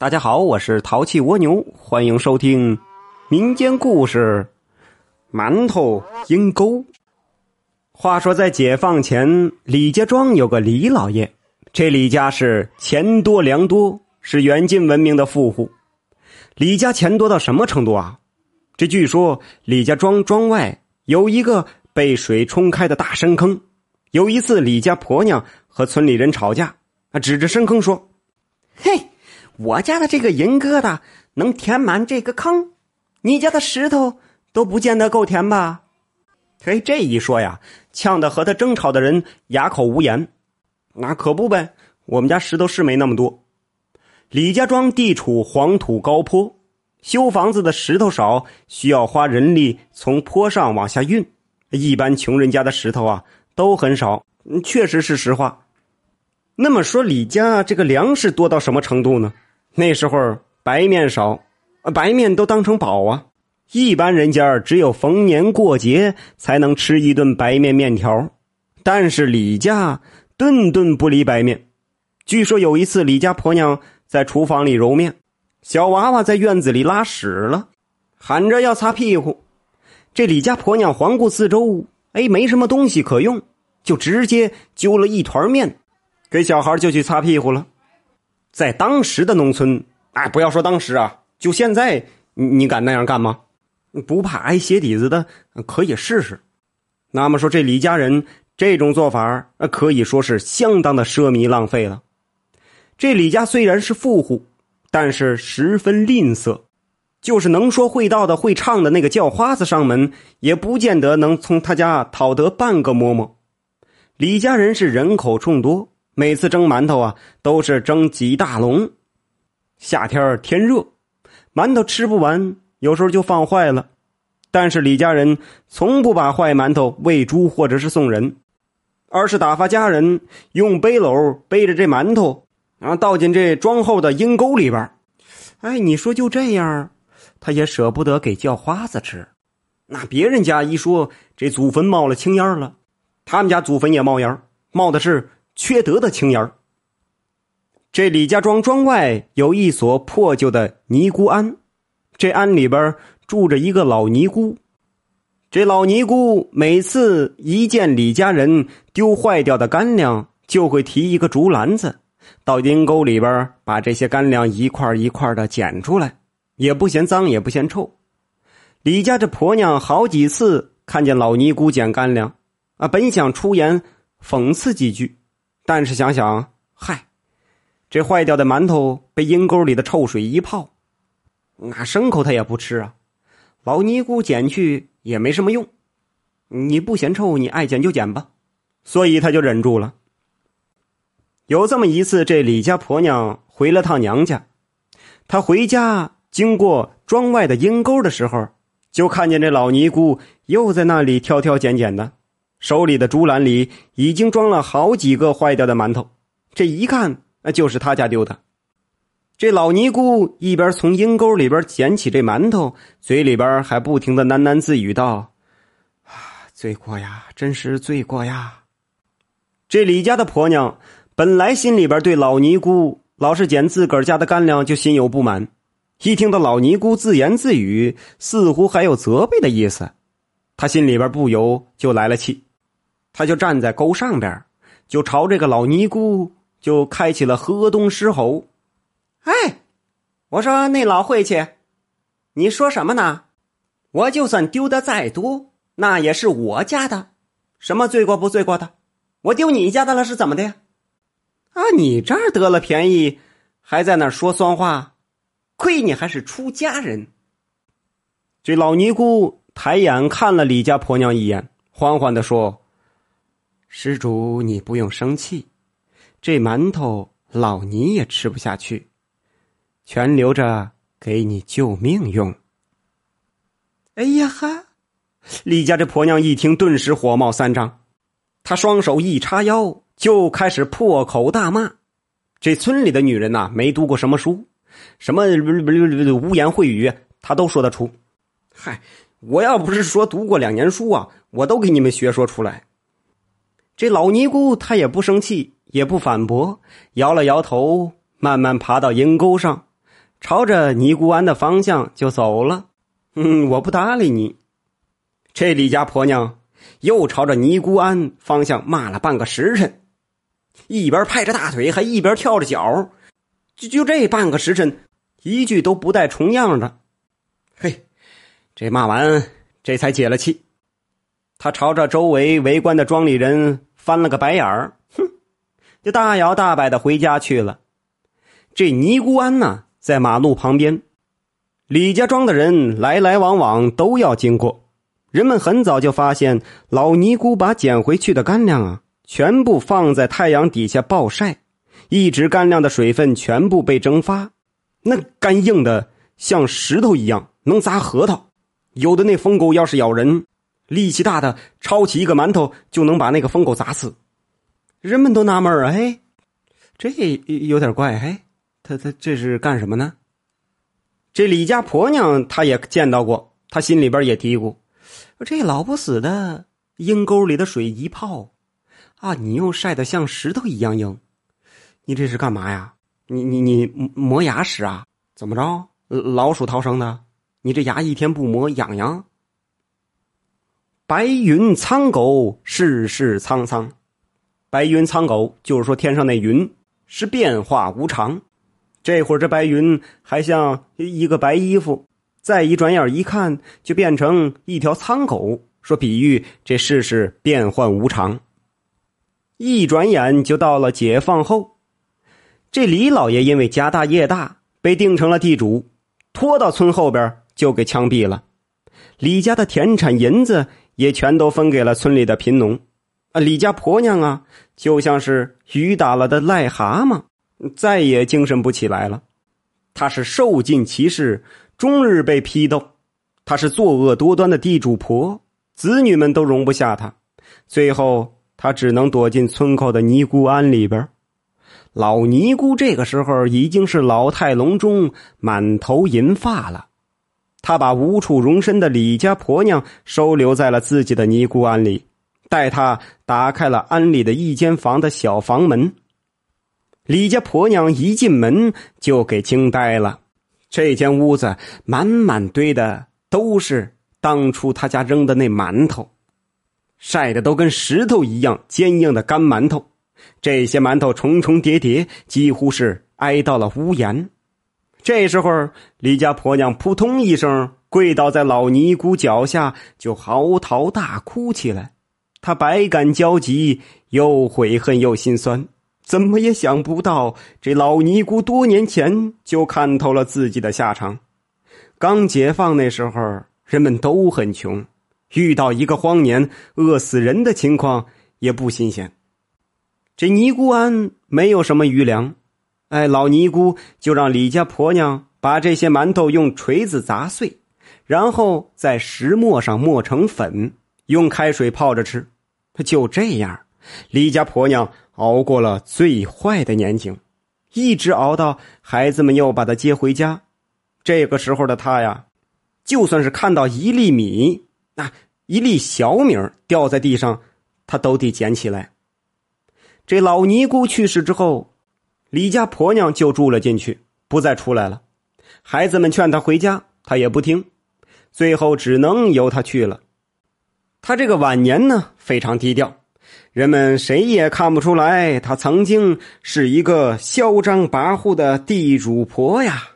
大家好，我是淘气蜗牛，欢迎收听民间故事《馒头阴沟》。话说在解放前，李家庄有个李老爷，这李家是钱多粮多，是远近闻名的富户。李家钱多到什么程度啊？这据说李家庄庄外有一个被水冲开的大深坑。有一次，李家婆娘和村里人吵架，啊，指着深坑说：“嘿。”我家的这个银疙瘩能填满这个坑，你家的石头都不见得够填吧？嘿，这一说呀，呛得和他争吵的人哑口无言。那可不呗，我们家石头是没那么多。李家庄地处黄土高坡，修房子的石头少，需要花人力从坡上往下运。一般穷人家的石头啊都很少，确实是实话。那么说，李家这个粮食多到什么程度呢？那时候白面少，白面都当成宝啊！一般人家只有逢年过节才能吃一顿白面面条，但是李家顿顿不离白面。据说有一次，李家婆娘在厨房里揉面，小娃娃在院子里拉屎了，喊着要擦屁股。这李家婆娘环顾四周，哎，没什么东西可用，就直接揪了一团面，给小孩就去擦屁股了。在当时的农村，哎，不要说当时啊，就现在，你你敢那样干吗？不怕挨鞋底子的，可以试试。那么说，这李家人这种做法，可以说是相当的奢靡浪费了。这李家虽然是富户，但是十分吝啬，就是能说会道的、会唱的那个叫花子上门，也不见得能从他家讨得半个馍馍。李家人是人口众多。每次蒸馒头啊，都是蒸几大笼。夏天天热，馒头吃不完，有时候就放坏了。但是李家人从不把坏馒头喂猪或者是送人，而是打发家人用背篓背着这馒头，然后倒进这装后的阴沟里边。哎，你说就这样，他也舍不得给叫花子吃。那别人家一说这祖坟冒了青烟了，他们家祖坟也冒烟，冒的是。缺德的青烟这李家庄庄外有一所破旧的尼姑庵，这庵里边住着一个老尼姑。这老尼姑每次一见李家人丢坏掉的干粮，就会提一个竹篮子到阴沟里边，把这些干粮一块一块的捡出来，也不嫌脏，也不嫌臭。李家这婆娘好几次看见老尼姑捡干粮，啊，本想出言讽刺几句。但是想想，嗨，这坏掉的馒头被阴沟里的臭水一泡，那牲口他也不吃啊。老尼姑捡去也没什么用，你不嫌臭，你爱捡就捡吧。所以他就忍住了。有这么一次，这李家婆娘回了趟娘家，她回家经过庄外的阴沟的时候，就看见这老尼姑又在那里挑挑拣拣的。手里的竹篮里已经装了好几个坏掉的馒头，这一看，那就是他家丢的。这老尼姑一边从阴沟里边捡起这馒头，嘴里边还不停的喃喃自语道：“啊，罪过呀，真是罪过呀！”这李家的婆娘本来心里边对老尼姑老是捡自个儿家的干粮就心有不满，一听到老尼姑自言自语，似乎还有责备的意思，她心里边不由就来了气。他就站在沟上边，就朝这个老尼姑就开启了河东狮吼。哎，我说那老晦气，你说什么呢？我就算丢的再多，那也是我家的，什么罪过不罪过的？我丢你家的了是怎么的呀？啊，你这儿得了便宜，还在那说酸话，亏你还是出家人。这老尼姑抬眼看了李家婆娘一眼，缓缓的说。施主，你不用生气，这馒头老尼也吃不下去，全留着给你救命用。哎呀哈！李家这婆娘一听，顿时火冒三丈，她双手一叉腰，就开始破口大骂。这村里的女人呐，没读过什么书，什么污言秽语，她都说得出。嗨，我要不是说读过两年书啊，我都给你们学说出来。这老尼姑她也不生气，也不反驳，摇了摇头，慢慢爬到阴沟上，朝着尼姑庵的方向就走了。嗯，我不搭理你。这李家婆娘又朝着尼姑庵方向骂了半个时辰，一边拍着大腿，还一边跳着脚。就就这半个时辰，一句都不带重样的。嘿，这骂完，这才解了气。他朝着周围围观的庄里人翻了个白眼儿，哼，就大摇大摆的回家去了。这尼姑庵呢，在马路旁边，李家庄的人来来往往都要经过。人们很早就发现，老尼姑把捡回去的干粮啊，全部放在太阳底下暴晒。一直干粮的水分全部被蒸发，那干硬的像石头一样，能砸核桃。有的那疯狗要是咬人，力气大的抄起一个馒头就能把那个疯狗砸死。人们都纳闷儿，哎，这有点怪，哎，他他这是干什么呢？这李家婆娘她也见到过，她心里边也嘀咕：这老不死的阴沟里的水一泡，啊，你又晒得像石头一样硬。你这是干嘛呀？你你你磨牙使啊？怎么着？老鼠逃生的？你这牙一天不磨痒痒？白云苍狗，世事沧桑。白云苍狗就是说天上那云是变化无常。这会儿这白云还像一个白衣服，再一转眼一看就变成一条苍狗，说比喻这世事变幻无常。一转眼就到了解放后。这李老爷因为家大业大，被定成了地主，拖到村后边就给枪毙了。李家的田产银子也全都分给了村里的贫农。啊，李家婆娘啊，就像是雨打了的癞蛤蟆，再也精神不起来了。她是受尽歧视，终日被批斗。她是作恶多端的地主婆，子女们都容不下她。最后，她只能躲进村口的尼姑庵里边。老尼姑这个时候已经是老态龙钟、满头银发了。他把无处容身的李家婆娘收留在了自己的尼姑庵里，带她打开了庵里的一间房的小房门。李家婆娘一进门就给惊呆了，这间屋子满满堆的都是当初他家扔的那馒头，晒的都跟石头一样坚硬的干馒头。这些馒头重重叠叠，几乎是挨到了屋檐。这时候，李家婆娘扑通一声跪倒在老尼姑脚下，就嚎啕大哭起来。她百感交集，又悔恨又心酸，怎么也想不到，这老尼姑多年前就看透了自己的下场。刚解放那时候，人们都很穷，遇到一个荒年饿死人的情况也不新鲜。这尼姑庵没有什么余粮，哎，老尼姑就让李家婆娘把这些馒头用锤子砸碎，然后在石磨上磨成粉，用开水泡着吃。就这样，李家婆娘熬过了最坏的年景，一直熬到孩子们又把她接回家。这个时候的她呀，就算是看到一粒米，那一粒小米掉在地上，她都得捡起来。这老尼姑去世之后，李家婆娘就住了进去，不再出来了。孩子们劝她回家，她也不听，最后只能由她去了。她这个晚年呢，非常低调，人们谁也看不出来她曾经是一个嚣张跋扈的地主婆呀。